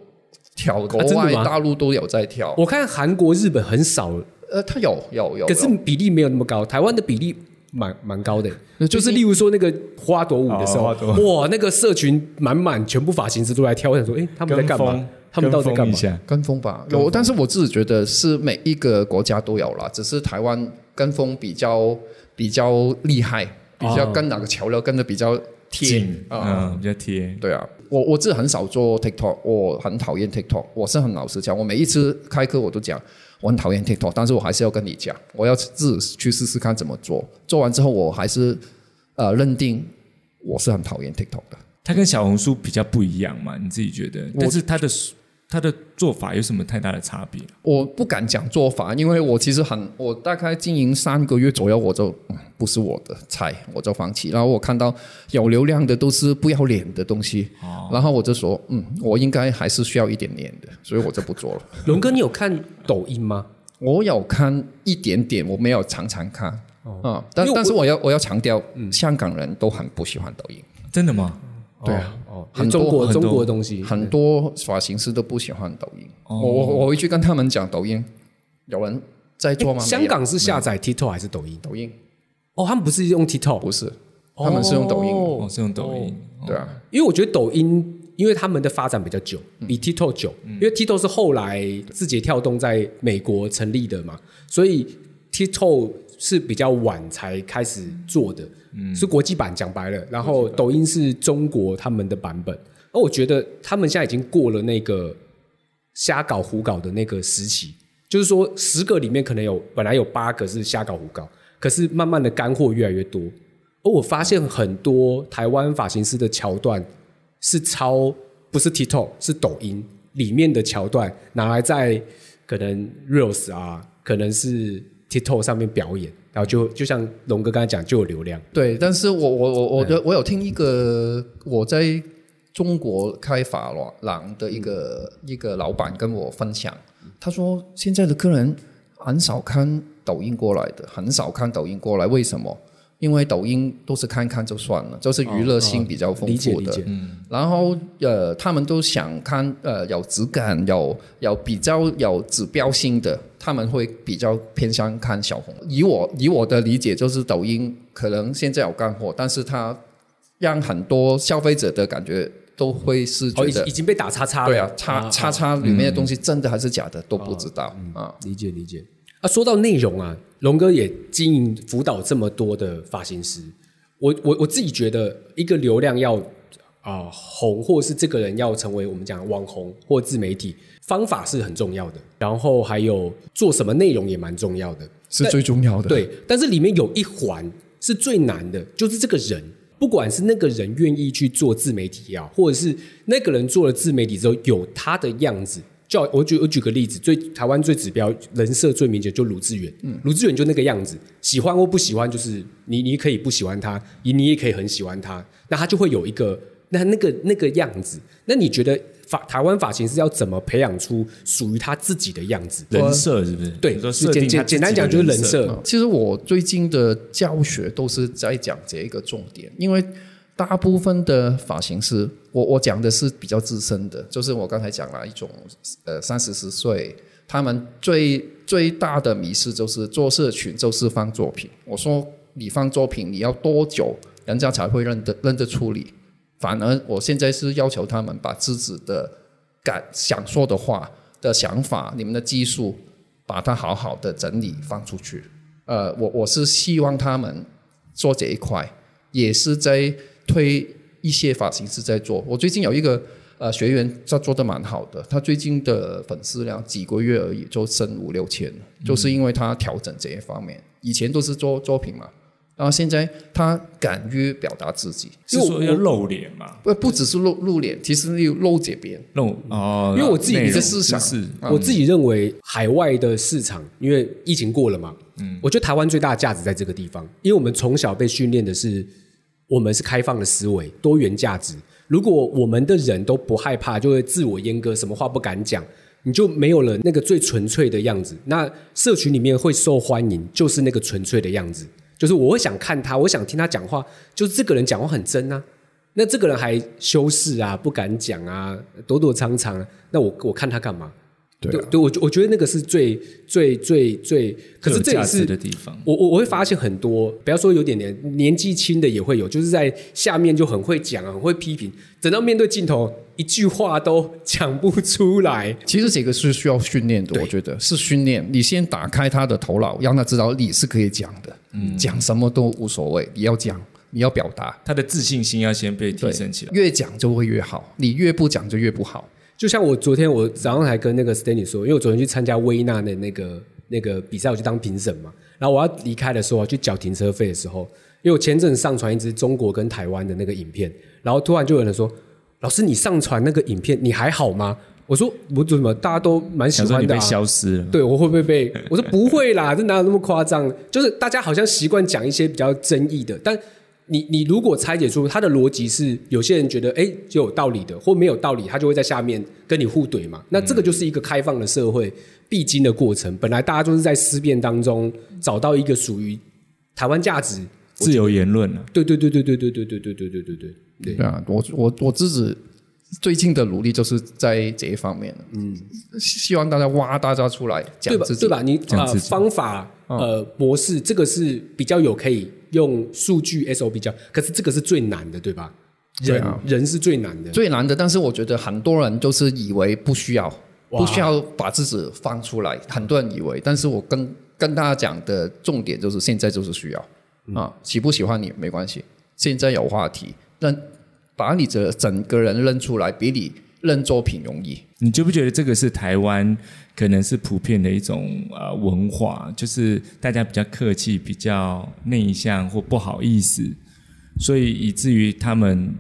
跳，国外大陆都有在跳。我看韩国、日本很少，呃，他有有有，可是比例没有那么高，台湾的比例蛮蛮高的，就是例如说那个花朵舞的时候，哇，那个社群满满，全部发型师都来挑，我想说，哎，他们在干嘛？他们到底干嘛？跟风吧，有，但是我自己觉得是每一个国家都有了，只是台湾。跟风比较比较厉害，比较跟哪个桥梁跟的比较贴啊，比较贴。对啊，我我自己很少做 TikTok，我很讨厌 TikTok。我是很老实讲，我每一次开课我都讲我很讨厌 TikTok，但是我还是要跟你讲，我要自己去试试看怎么做。做完之后，我还是呃认定我是很讨厌 TikTok 的。它跟小红书比较不一样嘛？你自己觉得？但是它的。他的做法有什么太大的差别？我不敢讲做法，因为我其实很，我大概经营三个月左右，我就不是我的菜，我就放弃。然后我看到有流量的都是不要脸的东西，然后我就说，嗯，我应该还是需要一点脸的，所以我就不做了。龙哥，你有看抖音吗？我有看一点点，我没有常常看啊。但但是我要我要强调，香港人都很不喜欢抖音，真的吗？对啊，哦，很多中国中国的东西，很多发型师都不喜欢抖音。我我我回去跟他们讲抖音，有人在做吗？香港是下载 TikTok 还是抖音？抖音。哦，他们不是用 TikTok，不是，他们是用抖音。是用抖音，对啊，因为我觉得抖音，因为他们的发展比较久，比 TikTok 久，因为 TikTok 是后来字节跳动在美国成立的嘛，所以 TikTok 是比较晚才开始做的，是国际版讲白了。然后抖音是中国他们的版本，而我觉得他们现在已经过了那个瞎搞胡搞的那个时期，就是说十个里面可能有本来有八个是瞎搞胡搞，可是慢慢的干货越来越多。而我发现很多台湾发型师的桥段是抄，不是 TikTok，是抖音里面的桥段拿来在可能 Reels 啊，可能是 TikTok 上面表演，然后就就像龙哥刚才讲，就有流量。对，但是我我我我我有听一个我在中国开发廊的一个一个老板跟我分享，他说现在的客人很少看抖音过来的，很少看抖音过来，为什么？因为抖音都是看看就算了，就是娱乐性比较丰富的。然后呃，他们都想看呃有质感、有有比较有指标性的，他们会比较偏向看小红。以我以我的理解，就是抖音可能现在有干货，但是它让很多消费者的感觉都会是觉哦，已得，已经被打叉叉了。对啊，叉叉叉里面的东西真的还是假的、都不知道、啊。理解理解啊。说到内容啊，龙哥也经营辅导这么多的发型师，我我我自己觉得，一个流量要啊、红，或是这个人要成为我们讲网红或自媒体，方法是很重要的，然后还有做什么内容也蛮重要的，是最重要的。，对，但是里面有一环是最难的，就是这个人，不管是那个人愿意去做自媒体也好，或者是那个人做了自媒体之后有他的样子。就我举我举个例子，最台湾最指标人设最明显就鲁智远，鲁智远就那个样子，喜欢或不喜欢，就是你你可以不喜欢他，你你也可以很喜欢他，那他就会有一个那那个那个样子。那你觉得法台湾发型是要怎么培养出属于他自己的样子？人设是不是？对简简简单讲就是人设。设，其实我最近的教学都是在讲这一个重点，因为大部分的发型师，我我讲的是比较资深的，就是我刚才讲了一种呃三四十岁，他们最最大的迷失就是做社群就是放作品。我说你放作品，你要多久人家才会认得认得出你？反而我现在是要求他们把自己的感想说的话的想法，你们的技术，把它好好的整理放出去。呃，我我是希望他们做这一块，也是在推一些发型师在做。我最近有一个呃学员，他做的蛮好的，他最近的粉丝量几个月而已就升五六千了，就是因为他调整这一方面。以前都是做作品嘛，然后现在他敢于表达自己，是说要露脸嘛？不不只是露露脸，其实有露这边。露哦，因为我自己的市场知识我自己认为海外的市场，因为疫情过了嘛，嗯，我觉得台湾最大的价值在这个地方，因为我们从小被训练的是，我们是开放的思维，多元价值。如果我们的人都不害怕，就会自我阉割，什么话不敢讲，你就没有了那个最纯粹的样子。那社群里面会受欢迎，就是那个纯粹的样子，就是我会想看他，我想听他讲话，就是这个人讲话很真啊。那这个人还修饰啊，不敢讲啊，躲躲藏藏、那我我看他干嘛？对啊对，我我觉得那个是最最最最，可是这也是的地方。我我我会发现很多，不要说有点年年纪轻的也会有，就是在下面就很会讲啊，很会批评，等到面对镜头，一句话都讲不出来。其实这个是需要训练的，我觉得是训练。你先打开他的头脑，让他知道你是可以讲的，讲什么都无所谓，你要讲，你要表达，他的自信心要先被提升起来。越讲就会越好，你越不讲就越不好。就像我昨天我早上还跟那个 Stanley 说，因为我昨天去参加威纳的那个那个比赛，我去当评审嘛。然后我要离开的时候，去缴停车费的时候，因为我前阵子上传一支中国跟台湾的那个影片，然后突然就有人说：“老师，你上传那个影片，你还好吗？”我说：“我怎么大家都蛮喜欢的、想说你被啊。”消失了，对我会不会被？我说不会啦，这哪有那么夸张？就是大家好像习惯讲一些比较争议的，但你你如果拆解出它的逻辑是，有些人觉得哎就有道理的，或没有道理，他就会在下面跟你互怼嘛。那这个就是一个开放的社会必经的过程。本来大家就是在思辨当中找到一个属于台湾价值。自由言论了。对对对对对对对对对对对对对。对对啊，我我我自己最近的努力就是在这一方面，嗯，希望大家挖大家出来讲对吧自？己，对吧？你呃讲方法呃模式，这个是比较有可以用数据 SOP 教，可是这个是最难的，对吧？人啊。人是最难的，最难的，但是我觉得很多人都是以为不需要，不需要把自己放出来，很多人以为，但是我跟跟大家讲的重点就是现在就是需要、嗯。啊，喜不喜欢你没关系，现在有话题，认把你的整个人认出来，比你认作品容易。你觉不觉得这个是台湾可能是普遍的一种呃文化，就是大家比较客气、比较内向或不好意思，所以以至于他们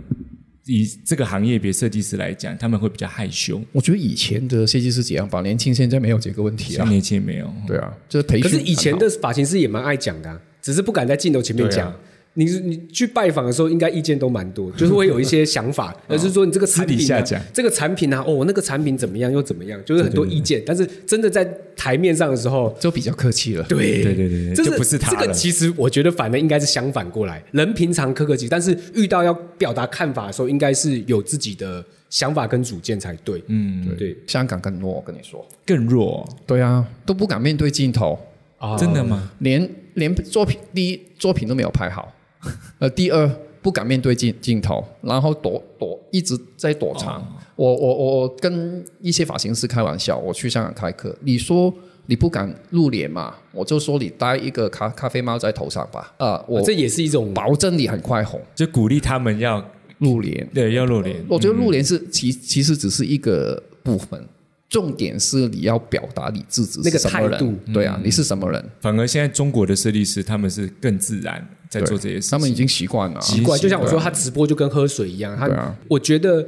以这个行业别设计师来讲，他们会比较害羞。我觉得以前的设计师怎样吧，年轻现在没有这个问题啊。像年轻人没有，对啊，就是培训。可是以前的发型师也蛮爱讲的啊、只是不敢在镜头前面讲。你你去拜访的时候，应该意见都蛮多，就是会有一些想法，而是说你这个产品、啊、私底下讲这个产品啊，哦，那个产品怎么样又怎么样，就是很多意见。但是真的在台面上的时候，就比较客气了。对对对对就不是他这个其实我觉得反而应该是相反过来，人平常客客气，但是遇到要表达看法的时候，应该是有自己的想法跟主见才对。嗯，对香港更弱，我跟你说。更弱，对啊，都不敢面对镜头，啊真的吗？连连作品第一作品都没有拍好，呃，第二不敢面对镜镜头，然后躲躲一直在躲藏。我我我跟一些发型师开玩笑，我去香港开课，你说你不敢露脸嘛，我就说你戴一个咖咖啡帽在头上吧，啊、我这也是一种保证你很快红。就鼓励他们要露脸，对要露脸。我觉得露脸是其其实只是一个部分，重点是你要表达你自己那个是什么态度。人，对啊，你是什么人，反而现在中国的设计师他们是更自然在做这些事情，他们已经习惯了。习惯，就像我说，他直播就跟喝水一样。他对啊，我觉得，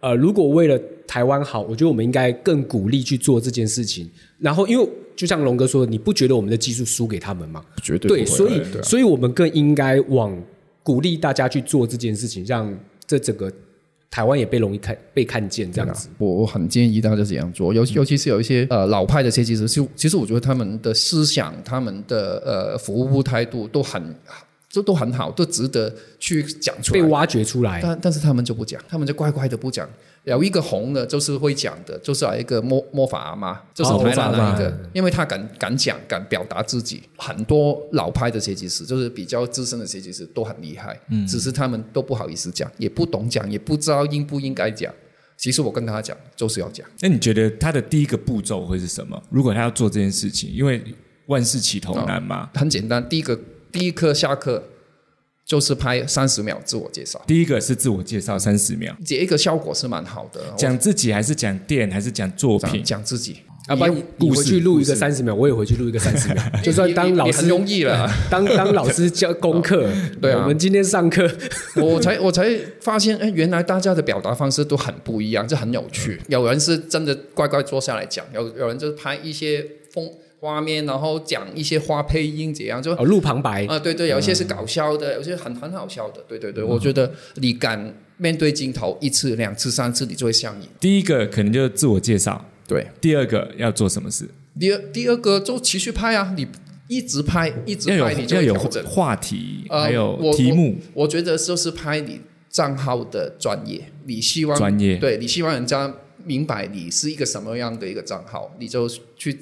呃，如果为了台湾好，我觉得我们应该更鼓励去做这件事情。然后，因为就像龙哥说的，你不觉得我们的技术输给他们吗？对，绝对不会所以啊。所以我们更应该往鼓励大家去做这件事情，让这整个台湾也被容易看被看见这样子。我我很建议大家这样做，尤尤其是有一些呃老派的设计师，就其实我觉得他们的思想、他们的呃服务态度都很，这都很好，都值得去讲出来。被挖掘出来，但但是他们就不讲，他们就乖乖的不讲。有一个红的，就是会讲的，就是有一个魔魔法阿妈，就是哦台南那一个，因为他敢敢讲，敢表达自己。很多老派的设计师，就是比较资深的设计师，都很厉害，嗯，只是他们都不好意思讲，也不懂讲，也不知道应不应该讲。其实我跟他讲，就是要讲。那你觉得他的第一个步骤会是什么？如果他要做这件事情，因为万事起头难嘛，很简单，第一个第一课下课就是拍三十秒自我介绍，第一个是自我介绍三十秒，这一个效果是蛮好的。讲自己还是讲店还是讲作品？讲自己，啊，不然你回去录一个三十秒，我也回去录一个三十秒，就算当老师很容易了。当当老师教功课，对啊我们今天上课，我才我才发现，哎，原来大家的表达方式都很不一样，这很有趣。有人是真的乖乖坐下来讲，有有人就是拍一些风画面，然后讲一些花配音，怎样就哦，录旁白，啊，对对，有一些是搞笑的，有些很很好笑的，对对对，我觉得你敢面对镜头一次、两次、三次，你就会上瘾。第一个可能就是自我介绍，对，第二个要做什么事？第二第二个就持续拍啊，你一直拍，一直要拍，你就有要有。话题，呃还有我题目。我觉得就是拍你账号的专业，你希望专业对你希望人家明白你是一个什么样的一个账号，你就去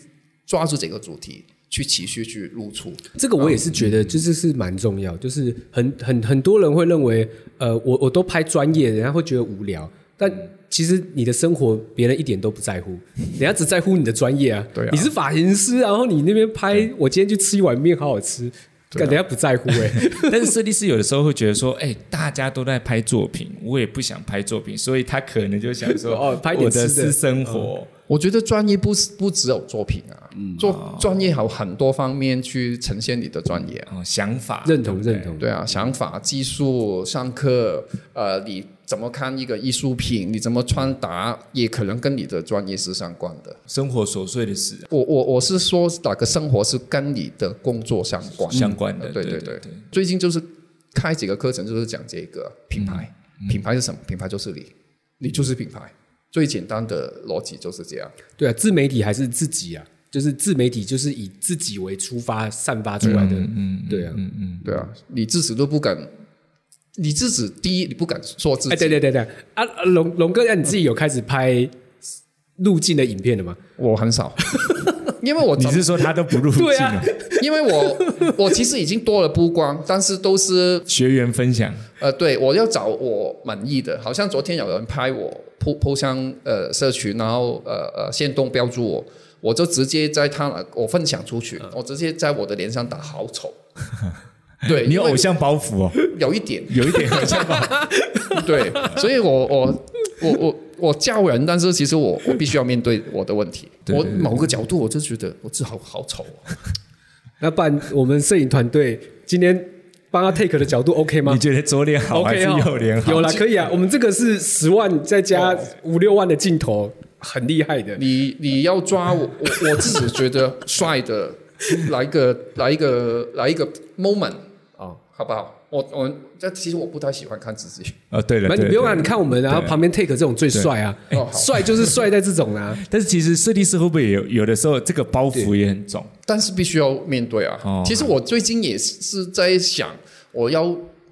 抓住这个主题，去持续去露出。这个我也是觉得，就是是蛮重要，就是很很很多人会认为，呃，我我都拍专业，人家会觉得无聊，但其实你的生活别人一点都不在乎，人家只在乎你的专业啊。对啊你是发型师，然后你那边拍，我今天去吃一碗面，好好吃，对啊人家不在乎哎、但是设计师有的时候会觉得说，哎，大家都在拍作品，我也不想拍作品，所以他可能就想说，哦拍点私生活。我觉得专业不是不只有作品啊，做专业有很多方面去呈现你的专业啊。哦，想法认同认同。对啊，想法、技术、上课，呃，你怎么看一个艺术品？你怎么穿搭，也可能跟你的专业是相关的。生活琐碎的事我我我是说，哪个生活是跟你的工作相关相关的，对对对对对。最近就是开几个课程，就是讲这个品牌。嗯品牌是什么？品牌就是你，你就是品牌。最简单的逻辑就是这样。对啊，自媒体还是自己啊，就是自媒体就是以自己为出发散发出来的，嗯，对啊，嗯嗯对啊，你自己都不敢你自己第一你不敢说自己，哎，对对对对，啊，啊龙龙哥，那你自己有开始拍路径的影片了吗？我很少，因为我你是说他都不入境对啊？因为我我其实已经多了曝光，但是都是学员分享，呃，对我要找我满意的，好像昨天有人拍我铺铺上呃社群，然后呃呃线动标注我，我就直接在他我分享出去，我直接在我的脸上打好丑，对，你有偶像包袱哦，有一点，有一点。偶像包袱。对，所以我我我我我叫人，但是其实我我必须要面对我的问题，我对对。对某个角度我就觉得我自好好丑哦，那不然我们摄影团队今天帮他 take 的角度 OK 吗你觉得左脸好还？OK 是哦右脸好？有了，可以啊。我们这个是十万再加五六万的镜头，很厉害的。你你要抓我我我自己觉得帅的，来一个来一个来一个 moment 啊，好不好？我我这其实我不太喜欢看自己，啊，对了，那你不用啊，你看我们，然后旁边 take 这种最帅啊哦，好帅就是帅在这种啊。但是其实设计师会不会有有的时候这个包袱也很重？但是必须要面对啊。哦其实我最近也是在想，我要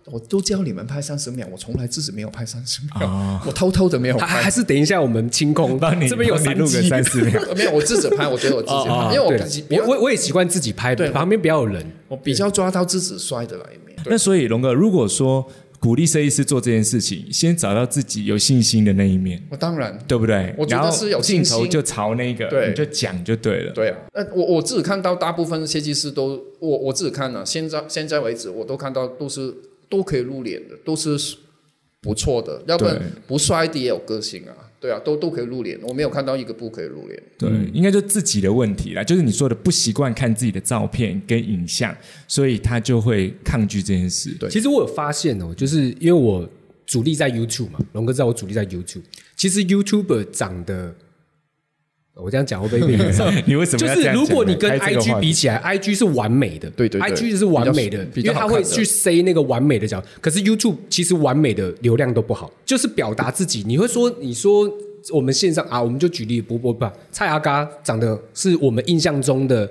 我都教你们拍三十秒，我从来自己没有拍三十秒，哦我偷偷的没有拍还还。是等一下我们清空，帮你这边有你录个。三十秒。没有，我自己拍，我觉得我自己拍，因为我对自己我我我也习惯自己拍，对旁边不要有人。我比较抓到自己帅的那一面。那所以龙哥，如果说鼓励设计师做这件事情，先找到自己有信心的那一面，我当然。对不对？我觉得是有信心。镜头就朝那个，对。你就讲就对了。对啊，那，我我自己看到大部分设计师都，我我自己看了，现在现在为止，我都看到都是都可以露脸的，都是不错的，要不然不帅的也有个性啊，对啊，都都可以露脸，我没有看到一个不可以露脸。对，应该就自己的问题啦，就是你说的不习惯看自己的照片跟影像，所以他就会抗拒这件事。对其实我有发现哦，就是因为我主力在 YouTube 嘛，龙哥知道我主力在 YouTube。其实 YouTuber 长得，我这样讲会被 影响？你为什么就是要这样讲呢？如果你跟 IG 比起来，IG 是完美的，对对对，IG 是完美的，因为它会去塞那个完美的角。可是 YouTube 其实完美的流量都不好，就是表达自己。你会说，你说我们线上啊，我们就举例不不不，蔡阿嘎长得是我们印象中的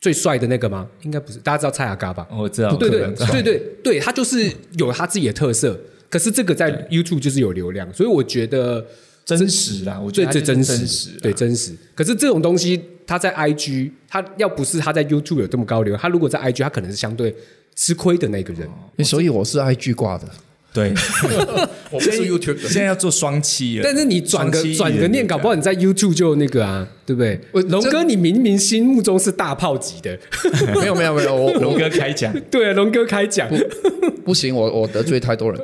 最帅的那个吗？应该不是，大家知道蔡阿嘎吧？哦我知道，对对对对对，他就是有他自己的特色。可是这个在 YouTube 就是有流量，所以我觉得真实啦，我觉最得最真实，对真实。可是这种东西，他在 IG，他要不是他在 YouTube 有这么高流量，他如果在 IG，他可能是相对吃亏的那个人。所以我是 IG 挂的，对。我不是 YouTube 的。现在要做双期了，但是你转个转个念，搞不好你在 YouTube 就那个啊，对不对我？龙哥，你明明心目中是大炮级的，没有没有没有，我 龙哥开讲，对，龙哥开讲。不行，我我得罪太多人，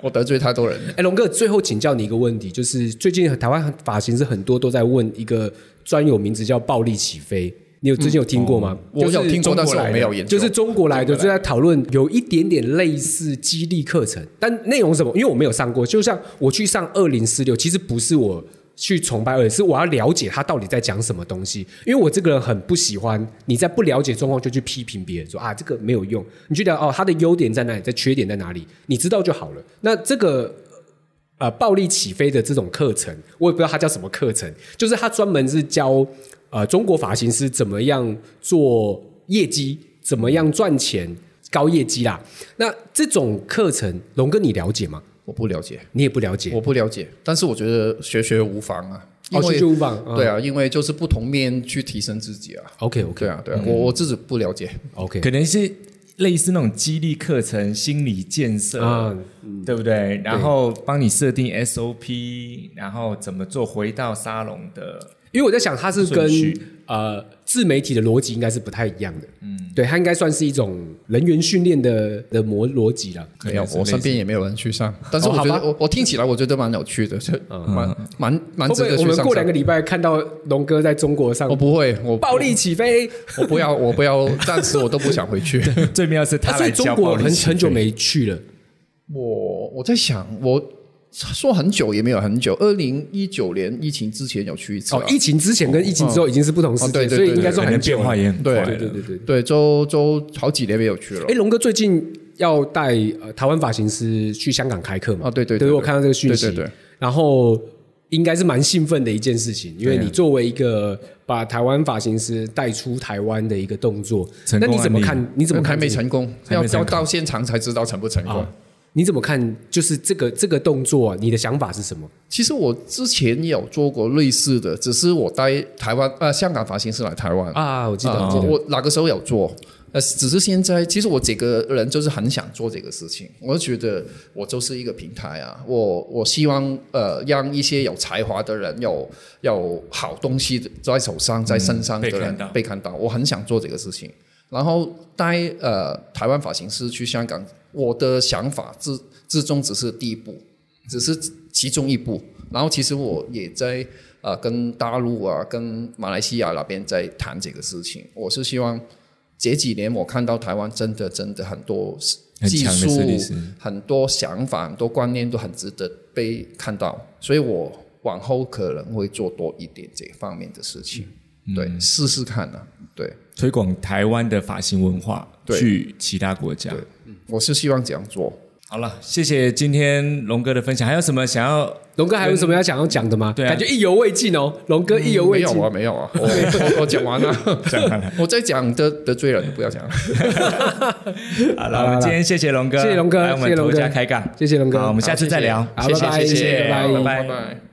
我得罪太多人。哎，龙哥，最后请教你一个问题，就是最近台湾发型师很多都在问一个专有名词叫“暴力起飞”，你有最近有听过吗？我有听过，但是我没有研究。就是中国来的，就在讨论有一点点类似激励课程，但内容是什么？因为我没有上过，就像我去上二零四六，其实不是我去崇拜二零，是我要了解他到底在讲什么东西。因为我这个人很不喜欢你在不了解状况就去批评别人，说啊这个没有用，你去聊哦他的优点在哪里，在缺点在哪里，你知道就好了。那这个。呃，暴力起飞的这种课程，我也不知道它叫什么课程，就是他专门是教呃中国发型师怎么样做业绩，怎么样赚钱，高业绩啦。那这种课程，龙哥你了解吗？我不了解，你也不了解我不了解，但是我觉得学学无妨啊，因哦，为学无妨。对啊，因为就是不同面去提升自己啊。，OK OK 对啊，对啊，我我自己不了解。OK 可能是类似那种激励课程、心理建设，啊，对不对？然后帮你设定 SOP，然后怎么做回到沙龙的，因为我在想，它是跟呃自媒体的逻辑应该是不太一样的。嗯，对，它应该算是一种人员训练的的模逻辑了。没有，我身边也没有人去上，但是我觉得哦我我听起来我觉得蛮有趣的，就蛮蛮蛮值得去上上。过两个礼拜看到龙哥在中国上我不会，我暴力起飞？我不要，我不要，暂时我都不想回去。最妙是他啊所以中来教国很很久没去了。我我在想，我说很久也没有很久，二零一九年疫情之前有去一次啊哦，疫情之前跟疫情之后已经是不同世界，哦对对所以应该说很久变化也很对快了，对对对对。对，周周好几年没有去了哎，。龙哥最近要带呃台湾发型师去香港开课嘛？哦对对对对对我看到这个讯息。对对对然后应该是蛮兴奋的一件事情，因为你作为一个把台湾发型师带出台湾的一个动作，那你怎么看？你怎么看还没这个成功？要要到现场才知道成不成功。啊？你怎么看？就是这个这个动作、啊，你的想法是什么？其实我之前有做过类似的，只是我带台湾呃香港发型师来台湾。啊，我记得，啊我记得我那个时候有做，呃，只是现在其实我这个人就是很想做这个事情，我觉得我就是一个平台啊，我我希望呃让一些有才华的人有有好东西在手上在身上的人被看到。被看到，我很想做这个事情，然后带呃台湾发型师去香港，我的想法之之中只是第一步，只是其中一步，然后其实我也在。呃，跟大陆啊，跟马来西亚那边在谈这个事情。我是希望这几年我看到台湾真的真的很多技术很多想法、很多观念都很值得被看到，所以我往后可能会做多一点这方面的事情。嗯对，试试看呢、对，推广台湾的发型文化去其他国家。对我是希望这样做。好了，谢谢今天龙哥的分享。还有什么想要？龙哥还有什么要想要讲的吗？对啊感觉意犹未尽哦，龙哥意犹未尽。没有啊，没有啊，我我我讲完了，我在讲得得罪人，不要讲了。好了，我们今天谢谢龙哥，谢谢龙哥来我们头家开杠，谢谢龙哥好，我们下次再聊，好拜拜谢谢，谢谢拜拜拜拜拜。